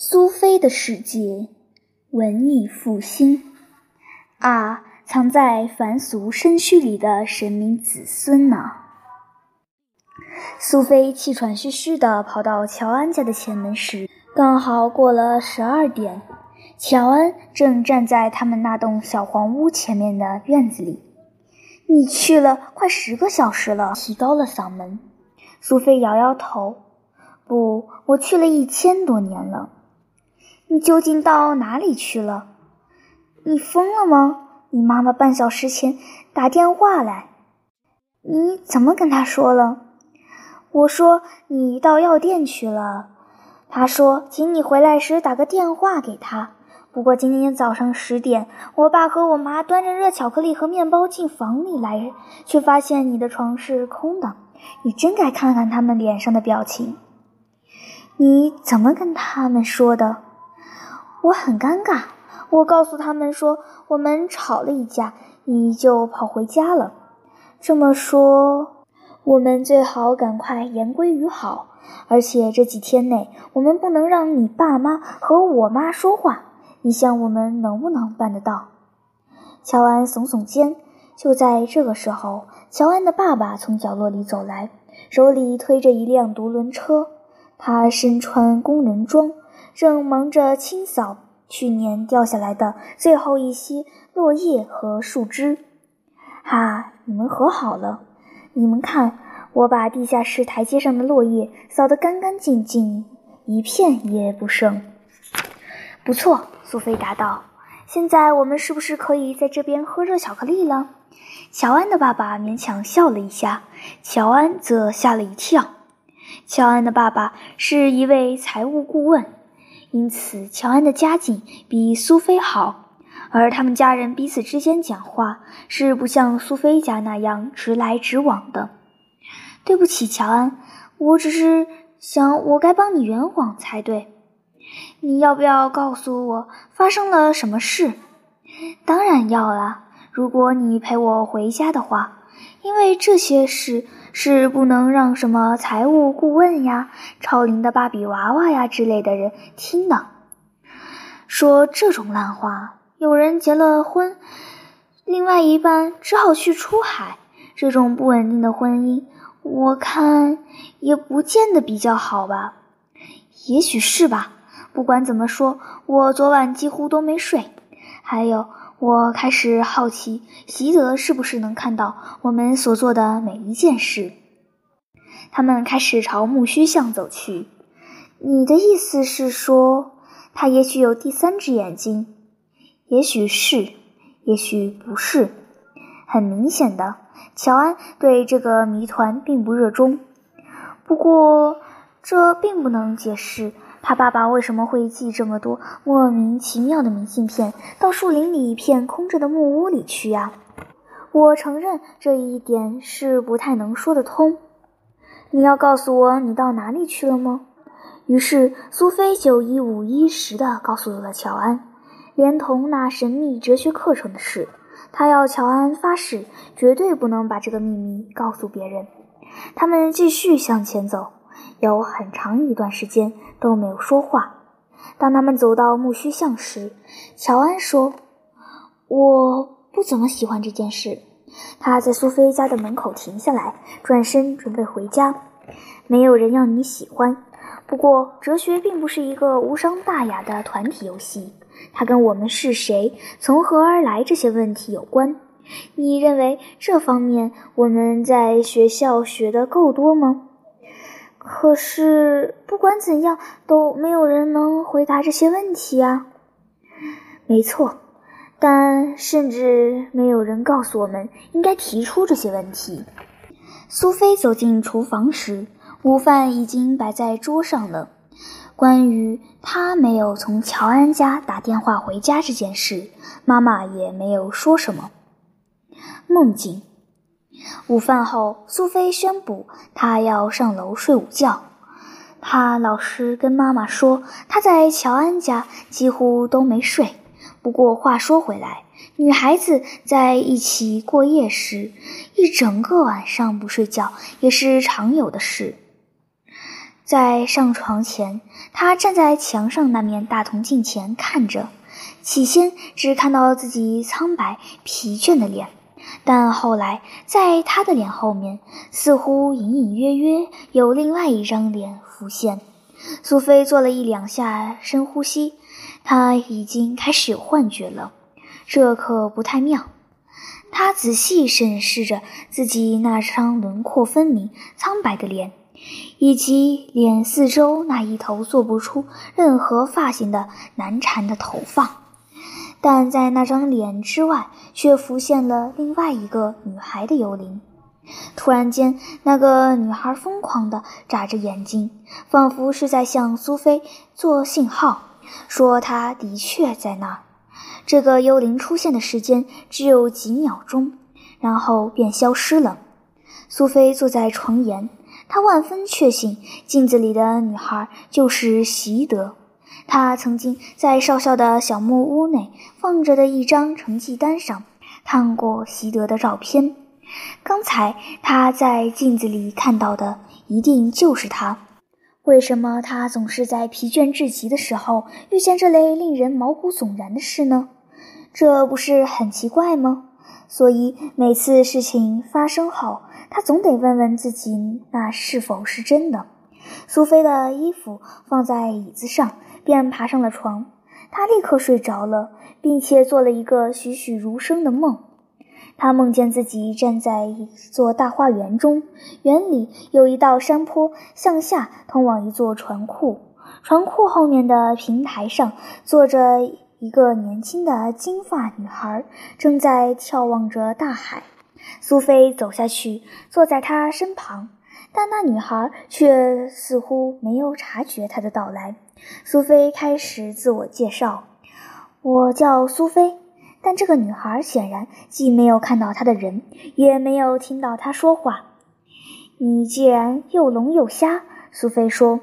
苏菲的世界，文艺复兴啊，藏在凡俗身躯里的神明子孙呢。苏菲气喘吁吁地跑到乔安家的前门时，刚好过了十二点。乔安正站在他们那栋小黄屋前面的院子里。你去了快十个小时了，提高了嗓门。苏菲摇摇头：“不，我去了一千多年了。”你究竟到哪里去了？你疯了吗？你妈妈半小时前打电话来，你怎么跟她说了？我说你到药店去了。她说，请你回来时打个电话给她。不过今天早上十点，我爸和我妈端着热巧克力和面包进房里来，却发现你的床是空的。你真该看看他们脸上的表情。你怎么跟他们说的？我很尴尬，我告诉他们说我们吵了一架，你就跑回家了。这么说，我们最好赶快言归于好，而且这几天内我们不能让你爸妈和我妈说话。你想我们能不能办得到？乔安耸耸肩。就在这个时候，乔安的爸爸从角落里走来，手里推着一辆独轮车，他身穿工人装。正忙着清扫去年掉下来的最后一些落叶和树枝。哈，你们和好了？你们看，我把地下室台阶上的落叶扫得干干净净，一片也不剩。不错，苏菲答道。现在我们是不是可以在这边喝热巧克力了？乔安的爸爸勉强笑了一下，乔安则吓了一跳。乔安的爸爸是一位财务顾问。因此，乔安的家境比苏菲好，而他们家人彼此之间讲话是不像苏菲家那样直来直往的。对不起，乔安，我只是想我该帮你圆谎才对。你要不要告诉我发生了什么事？当然要啦，如果你陪我回家的话，因为这些事。是不能让什么财务顾问呀、超龄的芭比娃娃呀之类的人听的。说这种烂话，有人结了婚，另外一半只好去出海，这种不稳定的婚姻，我看也不见得比较好吧。也许是吧。不管怎么说，我昨晚几乎都没睡。还有。我开始好奇，席德是不是能看到我们所做的每一件事。他们开始朝木须巷走去。你的意思是说，他也许有第三只眼睛？也许是，也许不是。很明显的，乔安对这个谜团并不热衷。不过，这并不能解释。他爸爸为什么会寄这么多莫名其妙的明信片到树林里一片空着的木屋里去呀？我承认这一点是不太能说得通。你要告诉我你到哪里去了吗？于是苏菲就一五一十地告诉了乔安，连同那神秘哲学课程的事。他要乔安发誓绝对不能把这个秘密告诉别人。他们继续向前走。有很长一段时间都没有说话。当他们走到木须巷时，乔安说：“我不怎么喜欢这件事。”他在苏菲家的门口停下来，转身准备回家。没有人要你喜欢。不过，哲学并不是一个无伤大雅的团体游戏，它跟我们是谁、从何而来这些问题有关。你认为这方面我们在学校学的够多吗？可是，不管怎样，都没有人能回答这些问题啊。没错，但甚至没有人告诉我们应该提出这些问题。苏菲走进厨房时，午饭已经摆在桌上了。关于她没有从乔安家打电话回家这件事，妈妈也没有说什么。梦境。午饭后，苏菲宣布她要上楼睡午觉。她老实跟妈妈说，她在乔安家几乎都没睡。不过话说回来，女孩子在一起过夜时，一整个晚上不睡觉也是常有的事。在上床前，他站在墙上那面大铜镜前看着，起先只看到自己苍白疲倦的脸，但后来在他的脸后面，似乎隐隐约约有另外一张脸浮现。苏菲做了一两下深呼吸，她已经开始有幻觉了，这可不太妙。她仔细审视着自己那张轮廓分明、苍白的脸。以及脸四周那一头做不出任何发型的难缠的头发，但在那张脸之外，却浮现了另外一个女孩的幽灵。突然间，那个女孩疯狂地眨着眼睛，仿佛是在向苏菲做信号，说她的确在那儿。这个幽灵出现的时间只有几秒钟，然后便消失了。苏菲坐在床沿。她万分确信镜子里的女孩就是席德。他曾经在少校的小木屋内放着的一张成绩单上看过席德的照片。刚才他在镜子里看到的一定就是他。为什么他总是在疲倦至极的时候遇见这类令人毛骨悚然的事呢？这不是很奇怪吗？所以每次事情发生后。他总得问问自己，那是否是真的？苏菲的衣服放在椅子上，便爬上了床。他立刻睡着了，并且做了一个栩栩如生的梦。他梦见自己站在一座大花园中，园里有一道山坡向下通往一座船库，船库后面的平台上坐着一个年轻的金发女孩，正在眺望着大海。苏菲走下去，坐在她身旁，但那女孩却似乎没有察觉他的到来。苏菲开始自我介绍：“我叫苏菲。”但这个女孩显然既没有看到她的人，也没有听到她说话。你既然又聋又瞎，苏菲说。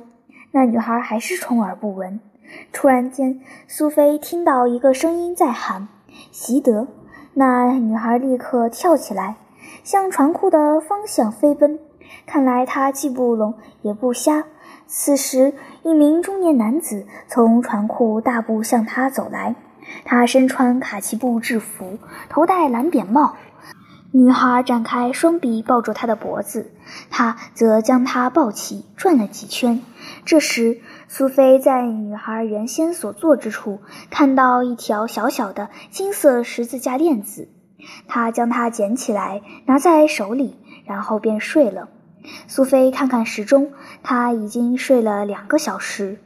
那女孩还是充耳不闻。突然间，苏菲听到一个声音在喊：“席德。”那女孩立刻跳起来，向船库的方向飞奔。看来她既不聋也不瞎。此时，一名中年男子从船库大步向她走来。他身穿卡其布制服，头戴蓝扁帽。女孩展开双臂抱住他的脖子，他则将她抱起，转了几圈。这时，苏菲在女孩原先所坐之处看到一条小小的金色十字架链子，她将它捡起来拿在手里，然后便睡了。苏菲看看时钟，她已经睡了两个小时。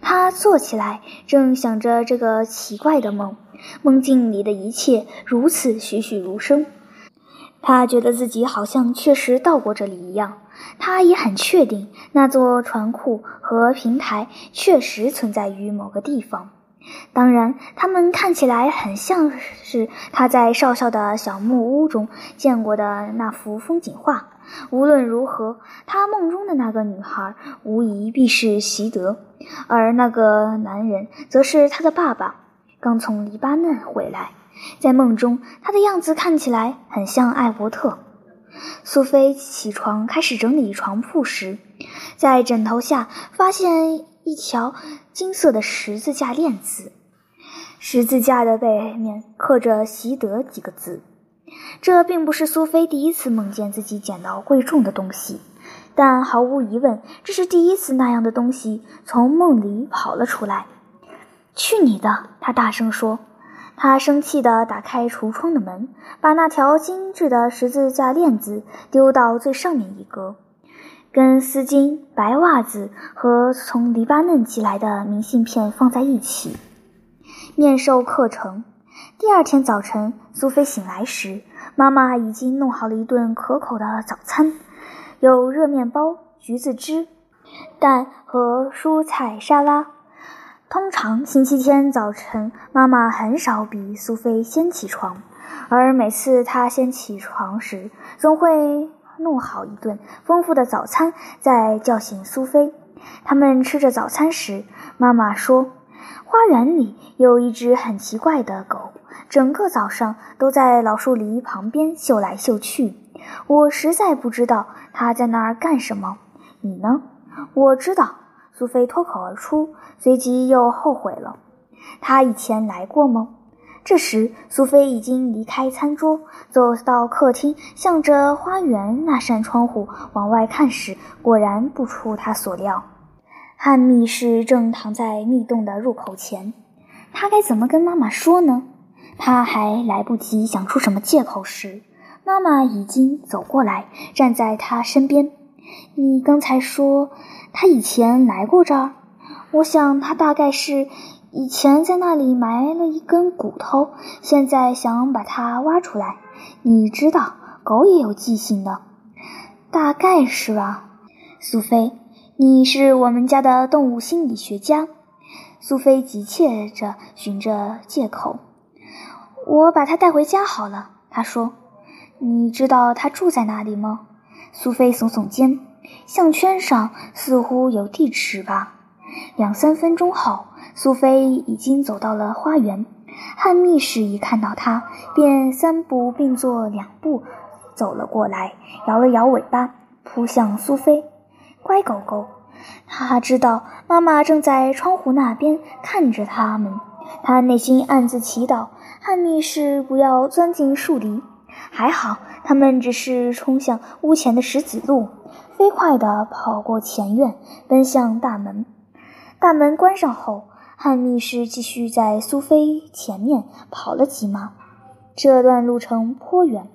她坐起来，正想着这个奇怪的梦，梦境里的一切如此栩栩如生。他觉得自己好像确实到过这里一样，他也很确定那座船库和平台确实存在于某个地方。当然，他们看起来很像是他在少校的小木屋中见过的那幅风景画。无论如何，他梦中的那个女孩无疑必是席德，而那个男人则是他的爸爸，刚从黎巴嫩回来。在梦中，他的样子看起来很像艾伯特。苏菲起床开始整理床铺时，在枕头下发现一条金色的十字架链子，十字架的背面刻着“习德”几个字。这并不是苏菲第一次梦见自己捡到贵重的东西，但毫无疑问，这是第一次那样的东西从梦里跑了出来。“去你的！”他大声说。他生气地打开橱窗的门，把那条精致的十字架链子丢到最上面一格，跟丝巾、白袜子和从黎巴嫩寄来的明信片放在一起。面授课程。第二天早晨，苏菲醒来时，妈妈已经弄好了一顿可口的早餐，有热面包、橘子汁、蛋和蔬菜沙拉。通常星期天早晨，妈妈很少比苏菲先起床，而每次她先起床时，总会弄好一顿丰富的早餐，再叫醒苏菲。他们吃着早餐时，妈妈说：“花园里有一只很奇怪的狗，整个早上都在老树篱旁边嗅来嗅去。我实在不知道它在那儿干什么。你呢？”我知道。苏菲脱口而出，随即又后悔了。他以前来过吗？这时，苏菲已经离开餐桌，走到客厅，向着花园那扇窗户往外看时，果然不出他所料，汉密士正躺在密洞的入口前。他该怎么跟妈妈说呢？他还来不及想出什么借口时，妈妈已经走过来，站在他身边。你刚才说。他以前来过这儿，我想他大概是以前在那里埋了一根骨头，现在想把它挖出来。你知道，狗也有记性的，大概是吧？苏菲，你是我们家的动物心理学家。苏菲急切着寻着借口，我把它带回家好了。她说：“你知道他住在哪里吗？”苏菲耸耸肩。项圈上似乎有地址吧。两三分钟后，苏菲已经走到了花园。汉密士一看到她，便三步并作两步走了过来，摇了摇尾巴，扑向苏菲。乖狗狗，他知道妈妈正在窗户那边看着他们。他内心暗自祈祷，汉密士不要钻进树林。还好，他们只是冲向屋前的石子路。飞快地跑过前院，奔向大门。大门关上后，汉密士继续在苏菲前面跑了几码。这段路程颇远。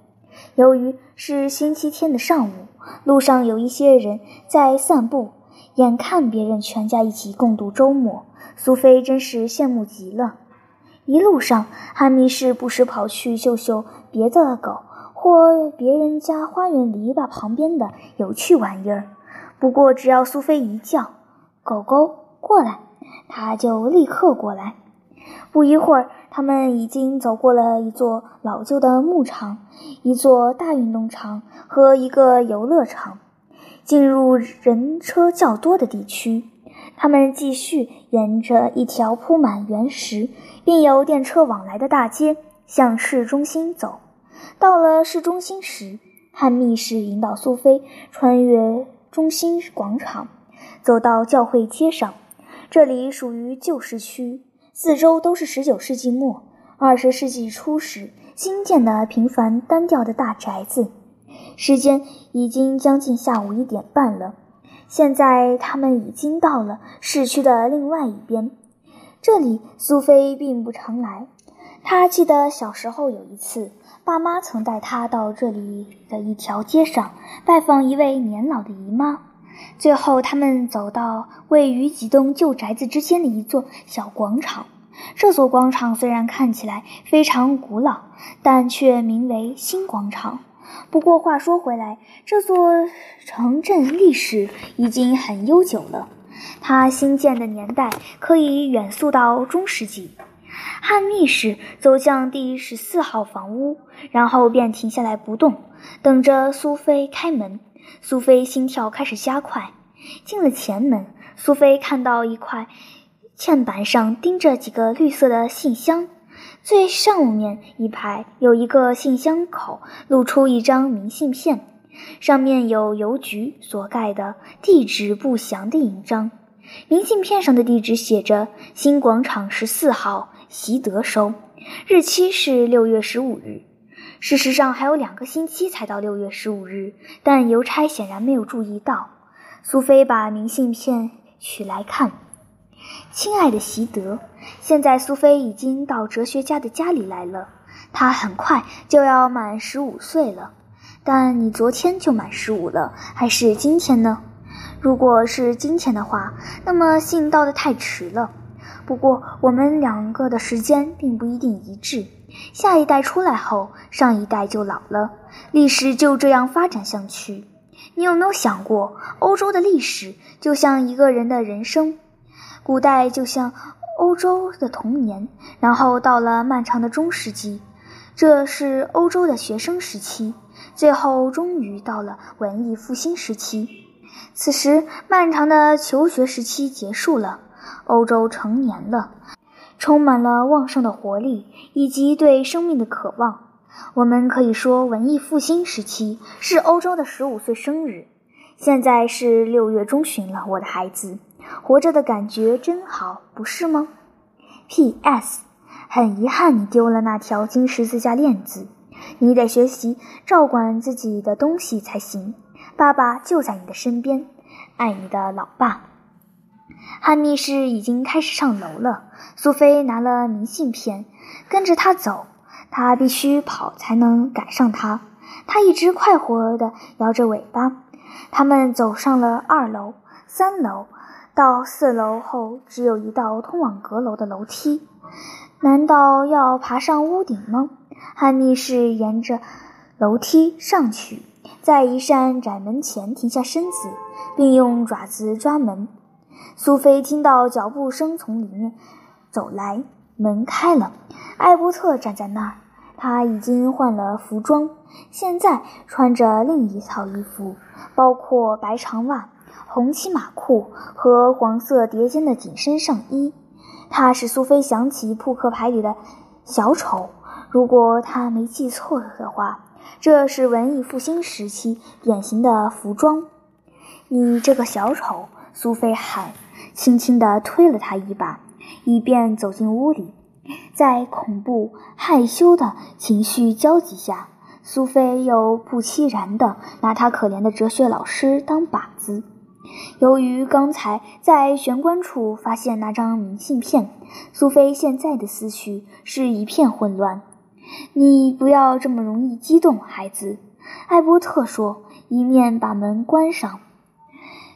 由于是星期天的上午，路上有一些人在散步，眼看别人全家一起共度周末，苏菲真是羡慕极了。一路上，哈密士不时跑去嗅嗅别的狗。或别人家花园篱笆旁边的有趣玩意儿。不过，只要苏菲一叫“狗狗过来”，它就立刻过来。不一会儿，他们已经走过了一座老旧的牧场、一座大运动场和一个游乐场，进入人车较多的地区。他们继续沿着一条铺满原石并有电车往来的大街向市中心走。到了市中心时，汉密士引导苏菲穿越中心广场，走到教会街上。这里属于旧市区，四周都是19世纪末、20世纪初时新建的平凡单调的大宅子。时间已经将近下午一点半了。现在他们已经到了市区的另外一边。这里苏菲并不常来，她记得小时候有一次。爸妈曾带她到这里的一条街上拜访一位年老的姨妈。最后，他们走到位于几栋旧宅子之间的一座小广场。这座广场虽然看起来非常古老，但却名为新广场。不过话说回来，这座城镇历史已经很悠久了，它兴建的年代可以远溯到中世纪。汉密士走向第十四号房屋，然后便停下来不动，等着苏菲开门。苏菲心跳开始加快。进了前门，苏菲看到一块嵌板上钉着几个绿色的信箱，最上面一排有一个信箱口，露出一张明信片，上面有邮局所盖的“地址不详”的印章。明信片上的地址写着“新广场十四号”。习德收，日期是六月十五日。事实上还有两个星期才到六月十五日，但邮差显然没有注意到。苏菲把明信片取来看。亲爱的习德，现在苏菲已经到哲学家的家里来了。他很快就要满十五岁了。但你昨天就满十五了，还是今天呢？如果是今天的话，那么信到的太迟了。不过，我们两个的时间并不一定一致。下一代出来后，上一代就老了，历史就这样发展下去。你有没有想过，欧洲的历史就像一个人的人生，古代就像欧洲的童年，然后到了漫长的中世纪，这是欧洲的学生时期，最后终于到了文艺复兴时期。此时，漫长的求学时期结束了。欧洲成年了，充满了旺盛的活力以及对生命的渴望。我们可以说，文艺复兴时期是欧洲的十五岁生日。现在是六月中旬了，我的孩子，活着的感觉真好，不是吗？P.S. 很遗憾你丢了那条金十字架链子，你得学习照管自己的东西才行。爸爸就在你的身边，爱你的老爸。汉密士已经开始上楼了。苏菲拿了明信片，跟着他走。他必须跑才能赶上他。他一直快活地摇着尾巴。他们走上了二楼、三楼，到四楼后，只有一道通往阁楼的楼梯。难道要爬上屋顶吗？汉密士沿着楼梯上去，在一扇窄门前停下身子，并用爪子抓门。苏菲听到脚步声从里面走来，门开了。艾伯特站在那儿，他已经换了服装，现在穿着另一套衣服，包括白长袜、红漆马裤和黄色叠肩的紧身上衣。他使苏菲想起扑克牌里的小丑，如果他没记错的话，这是文艺复兴时期典型的服装。你这个小丑！苏菲喊。轻轻地推了他一把，以便走进屋里。在恐怖、害羞的情绪交集下，苏菲又不期然地拿他可怜的哲学老师当靶子。由于刚才在玄关处发现那张明信片，苏菲现在的思绪是一片混乱。你不要这么容易激动，孩子，艾伯特说，一面把门关上。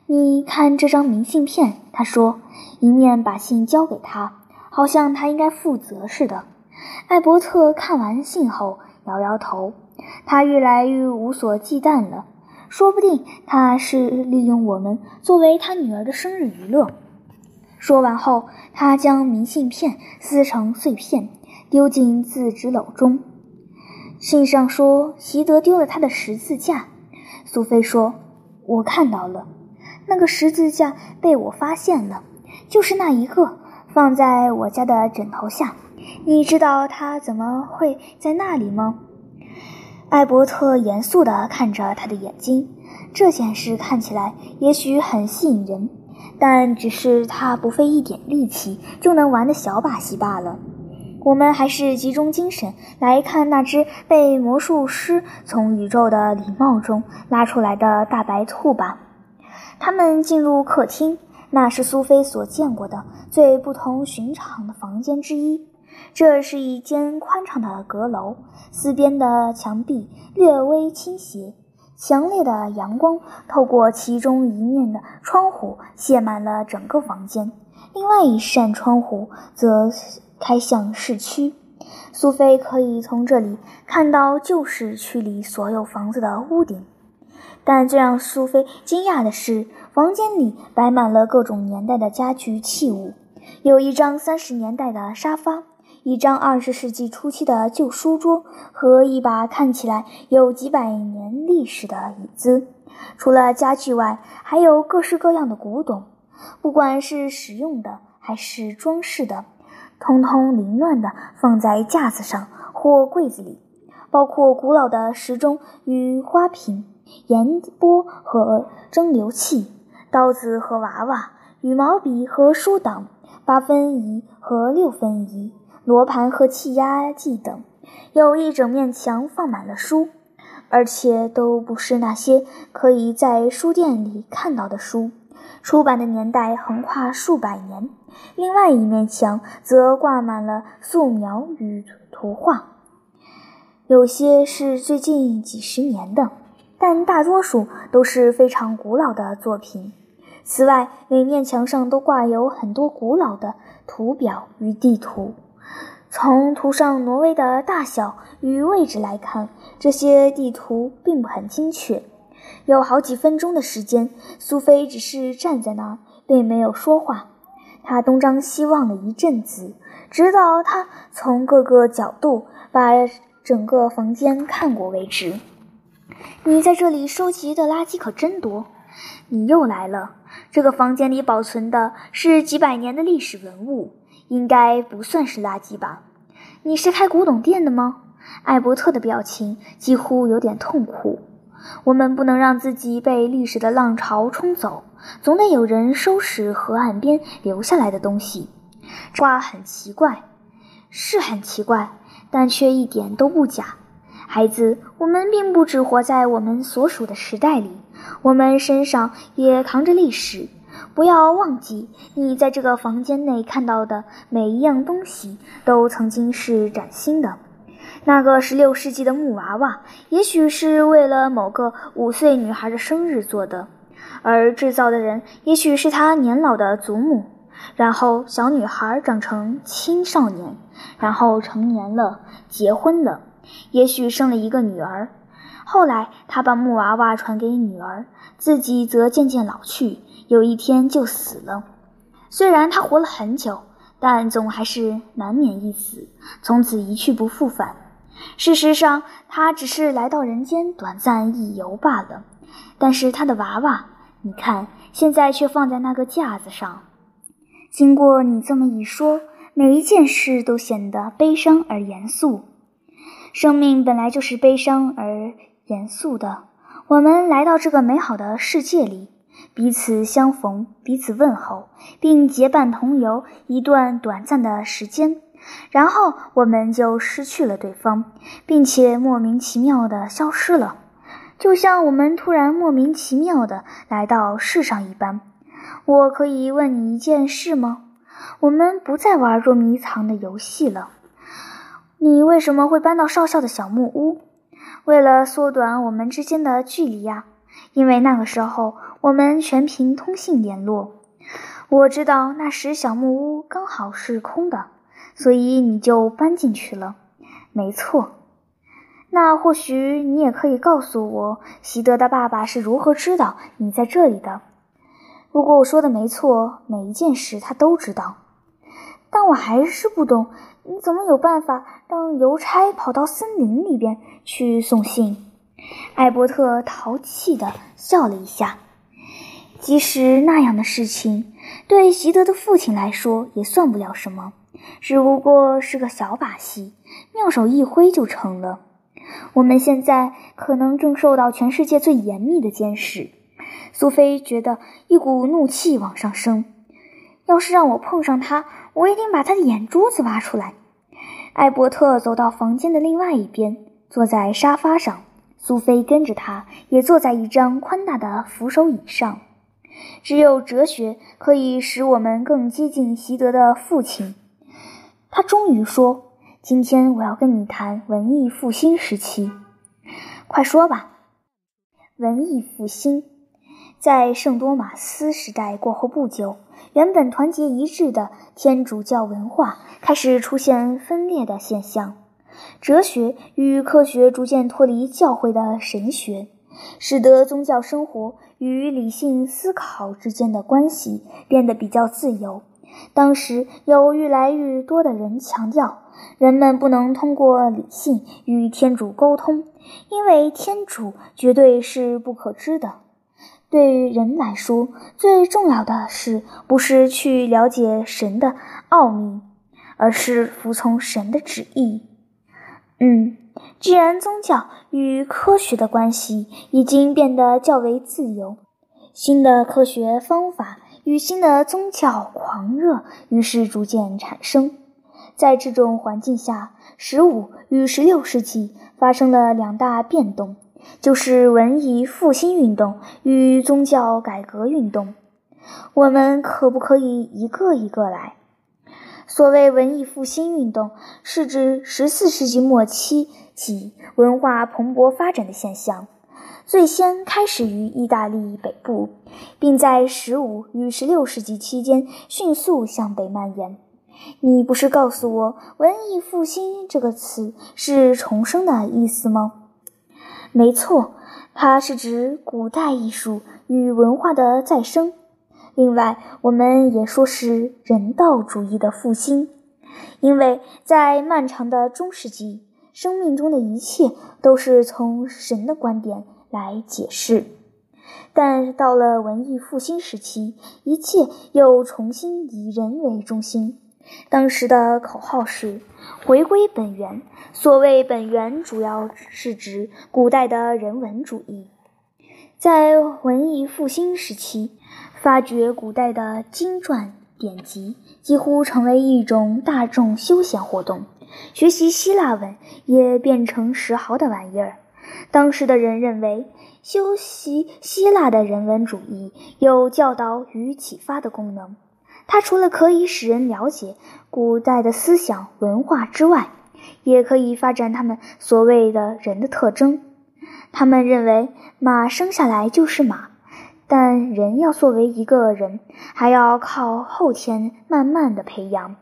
你看这张明信片，他说，一面把信交给他，好像他应该负责似的。艾伯特看完信后摇摇头，他越来越无所忌惮了。说不定他是利用我们作为他女儿的生日娱乐。说完后，他将明信片撕成碎片，丢进自纸篓中。信上说，席德丢了他的十字架。苏菲说：“我看到了。”那个十字架被我发现了，就是那一个，放在我家的枕头下。你知道它怎么会在那里吗？艾伯特严肃地看着他的眼睛。这件事看起来也许很吸引人，但只是他不费一点力气就能玩的小把戏罢了。我们还是集中精神来看那只被魔术师从宇宙的礼帽中拉出来的大白兔吧。他们进入客厅，那是苏菲所见过的最不同寻常的房间之一。这是一间宽敞的阁楼，四边的墙壁略微倾斜，强烈的阳光透过其中一面的窗户泻满了整个房间，另外一扇窗户则开向市区。苏菲可以从这里看到旧市区里所有房子的屋顶。但最让苏菲惊讶的是，房间里摆满了各种年代的家具器物，有一张三十年代的沙发，一张二十世纪初期的旧书桌和一把看起来有几百年历史的椅子。除了家具外，还有各式各样的古董，不管是实用的还是装饰的，通通凌乱地放在架子上或柜子里，包括古老的时钟与花瓶。盐钵和蒸馏器，刀子和娃娃，羽毛笔和书档，八分仪和六分仪，罗盘和气压计等，有一整面墙放满了书，而且都不是那些可以在书店里看到的书，出版的年代横跨数百年。另外一面墙则挂满了素描与图画，有些是最近几十年的。但大多数都是非常古老的作品。此外，每面墙上都挂有很多古老的图表与地图。从图上挪威的大小与位置来看，这些地图并不很精确。有好几分钟的时间，苏菲只是站在那儿，并没有说话。她东张西望了一阵子，直到她从各个角度把整个房间看过为止。你在这里收集的垃圾可真多！你又来了。这个房间里保存的是几百年的历史文物，应该不算是垃圾吧？你是开古董店的吗？艾伯特的表情几乎有点痛苦。我们不能让自己被历史的浪潮冲走，总得有人收拾河岸边留下来的东西。这话很奇怪，是很奇怪，但却一点都不假。孩子，我们并不只活在我们所属的时代里，我们身上也扛着历史。不要忘记，你在这个房间内看到的每一样东西，都曾经是崭新的。那个十六世纪的木娃娃，也许是为了某个五岁女孩的生日做的，而制造的人也许是她年老的祖母。然后，小女孩长成青少年，然后成年了，结婚了，也许生了一个女儿。后来，她把木娃娃传给女儿，自己则渐渐老去。有一天就死了。虽然他活了很久，但总还是难免一死，从此一去不复返。事实上，他只是来到人间短暂一游罢了。但是他的娃娃，你看，现在却放在那个架子上。经过你这么一说，每一件事都显得悲伤而严肃。生命本来就是悲伤而严肃的。我们来到这个美好的世界里。彼此相逢，彼此问候，并结伴同游一段短暂的时间，然后我们就失去了对方，并且莫名其妙地消失了，就像我们突然莫名其妙地来到世上一般。我可以问你一件事吗？我们不再玩捉迷藏的游戏了。你为什么会搬到少校的小木屋？为了缩短我们之间的距离呀。因为那个时候我们全凭通信联络，我知道那时小木屋刚好是空的，所以你就搬进去了。没错，那或许你也可以告诉我，习德的爸爸是如何知道你在这里的？如果我说的没错，每一件事他都知道，但我还是不懂，你怎么有办法让邮差跑到森林里边去送信？艾伯特淘气地笑了一下。即使那样的事情，对席德的父亲来说也算不了什么，只不过是个小把戏，妙手一挥就成了。我们现在可能正受到全世界最严密的监视。苏菲觉得一股怒气往上升。要是让我碰上他，我一定把他的眼珠子挖出来。艾伯特走到房间的另外一边，坐在沙发上。苏菲跟着他，也坐在一张宽大的扶手椅上。只有哲学可以使我们更接近习德的父亲。他终于说：“今天我要跟你谈文艺复兴时期。”快说吧。文艺复兴在圣多马斯时代过后不久，原本团结一致的天主教文化开始出现分裂的现象。哲学与科学逐渐脱离教会的神学，使得宗教生活与理性思考之间的关系变得比较自由。当时有越来越多的人强调，人们不能通过理性与天主沟通，因为天主绝对是不可知的。对于人来说，最重要的是不是去了解神的奥秘，而是服从神的旨意。嗯，既然宗教与科学的关系已经变得较为自由，新的科学方法与新的宗教狂热于是逐渐产生。在这种环境下，十五与十六世纪发生了两大变动，就是文艺复兴运动与宗教改革运动。我们可不可以一个一个来？所谓文艺复兴运动，是指十四世纪末期起文化蓬勃发展的现象，最先开始于意大利北部，并在十五与十六世纪期间迅速向北蔓延。你不是告诉我“文艺复兴”这个词是重生的意思吗？没错，它是指古代艺术与文化的再生。另外，我们也说是人道主义的复兴，因为在漫长的中世纪，生命中的一切都是从神的观点来解释。但到了文艺复兴时期，一切又重新以人为中心。当时的口号是“回归本源”。所谓本源，主要是指古代的人文主义。在文艺复兴时期，发掘古代的经传典籍几乎成为一种大众休闲活动，学习希腊文也变成时髦的玩意儿。当时的人认为，修习希腊的人文主义有教导与启发的功能。它除了可以使人了解古代的思想文化之外，也可以发展他们所谓的人的特征。他们认为马生下来就是马，但人要作为一个人，还要靠后天慢慢的培养。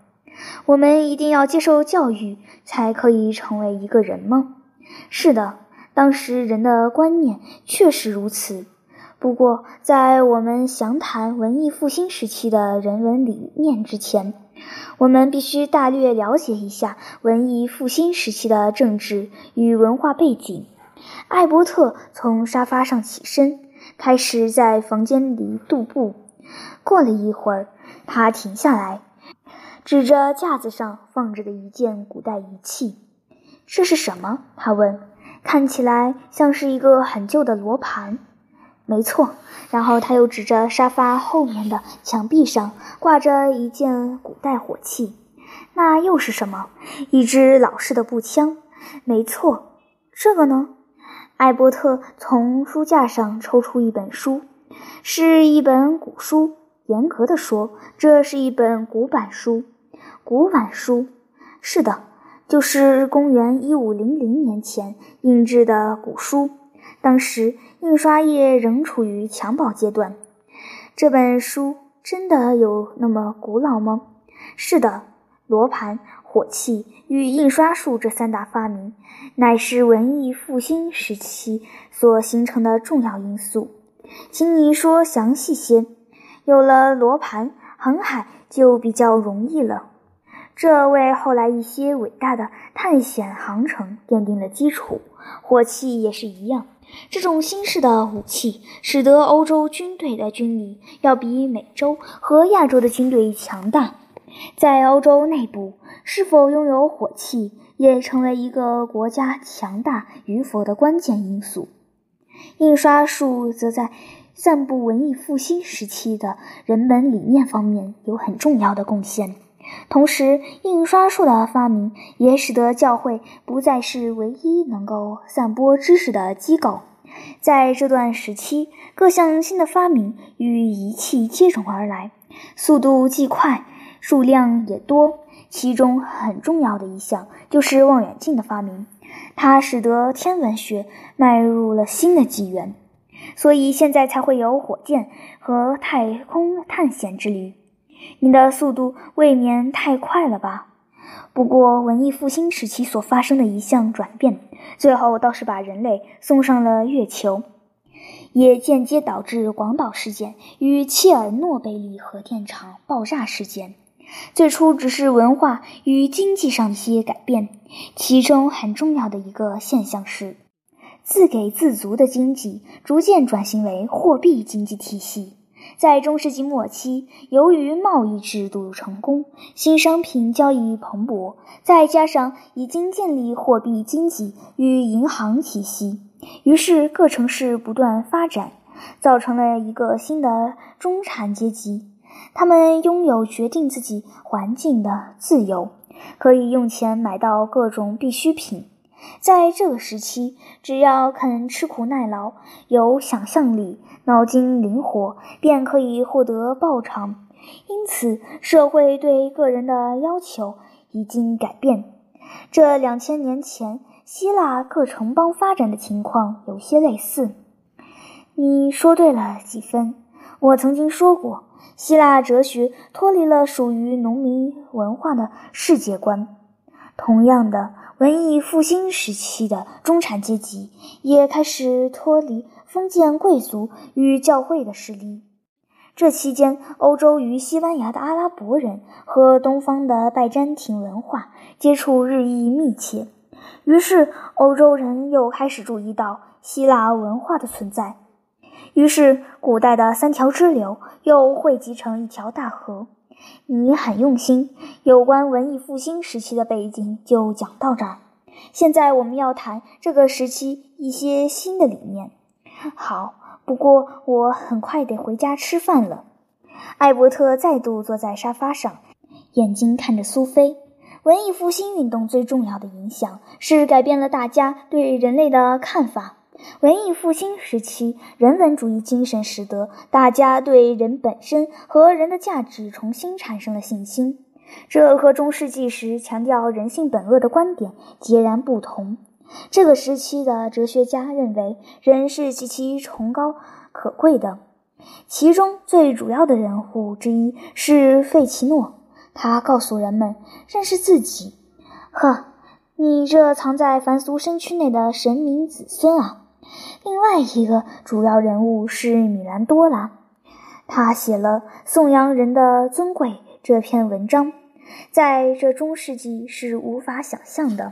我们一定要接受教育，才可以成为一个人吗？是的，当时人的观念确实如此。不过，在我们详谈文艺复兴时期的人文理念之前，我们必须大略了解一下文艺复兴时期的政治与文化背景。艾伯特从沙发上起身，开始在房间里踱步。过了一会儿，他停下来，指着架子上放着的一件古代仪器：“这是什么？”他问。“看起来像是一个很旧的罗盘。”“没错。”然后他又指着沙发后面的墙壁上挂着一件古代火器。“那又是什么？”“一支老式的步枪。”“没错。”“这个呢？”艾伯特从书架上抽出一本书，是一本古书。严格的说，这是一本古板书。古板书，是的，就是公元一五零零年前印制的古书。当时印刷业仍处于襁褓阶段。这本书真的有那么古老吗？是的，罗盘。火器与印刷术这三大发明，乃是文艺复兴时期所形成的重要因素。请你说详细些。有了罗盘，航海就比较容易了。这为后来一些伟大的探险航程奠定了基础。火器也是一样。这种新式的武器，使得欧洲军队的军力要比美洲和亚洲的军队强大。在欧洲内部，是否拥有火器，也成为一个国家强大与否的关键因素。印刷术则在散布文艺复兴时期的人本理念方面有很重要的贡献。同时，印刷术的发明也使得教会不再是唯一能够散播知识的机构。在这段时期，各项新的发明与仪器接踵而来，速度既快。数量也多，其中很重要的一项就是望远镜的发明，它使得天文学迈入了新的纪元，所以现在才会有火箭和太空探险之旅。你的速度未免太快了吧？不过，文艺复兴时期所发生的一项转变，最后倒是把人类送上了月球，也间接导致广岛事件与切尔诺贝利核电厂爆炸事件。最初只是文化与经济上的一些改变，其中很重要的一个现象是，自给自足的经济逐渐转型为货币经济体系。在中世纪末期，由于贸易制度成功，新商品交易蓬勃，再加上已经建立货币经济与银行体系，于是各城市不断发展，造成了一个新的中产阶级。他们拥有决定自己环境的自由，可以用钱买到各种必需品。在这个时期，只要肯吃苦耐劳、有想象力、脑筋灵活，便可以获得报偿。因此，社会对个人的要求已经改变。这两千年前，希腊各城邦发展的情况有些类似。你说对了几分。我曾经说过。希腊哲学脱离了属于农民文化的世界观，同样的，文艺复兴时期的中产阶级也开始脱离封建贵族与教会的势力。这期间，欧洲与西班牙的阿拉伯人和东方的拜占庭文化接触日益密切，于是欧洲人又开始注意到希腊文化的存在。于是，古代的三条支流又汇集成一条大河。你很用心，有关文艺复兴时期的背景就讲到这儿。现在我们要谈这个时期一些新的理念。好，不过我很快得回家吃饭了。艾伯特再度坐在沙发上，眼睛看着苏菲。文艺复兴运动最重要的影响是改变了大家对人类的看法。文艺复兴时期，人文主义精神使得大家对人本身和人的价值重新产生了信心。这和中世纪时强调人性本恶的观点截然不同。这个时期的哲学家认为人是极其崇高可贵的，其中最主要的人物之一是费奇诺。他告诉人们认识自己。呵，你这藏在凡俗身躯内的神明子孙啊！另外一个主要人物是米兰多拉，他写了《颂扬人的尊贵》这篇文章，在这中世纪是无法想象的。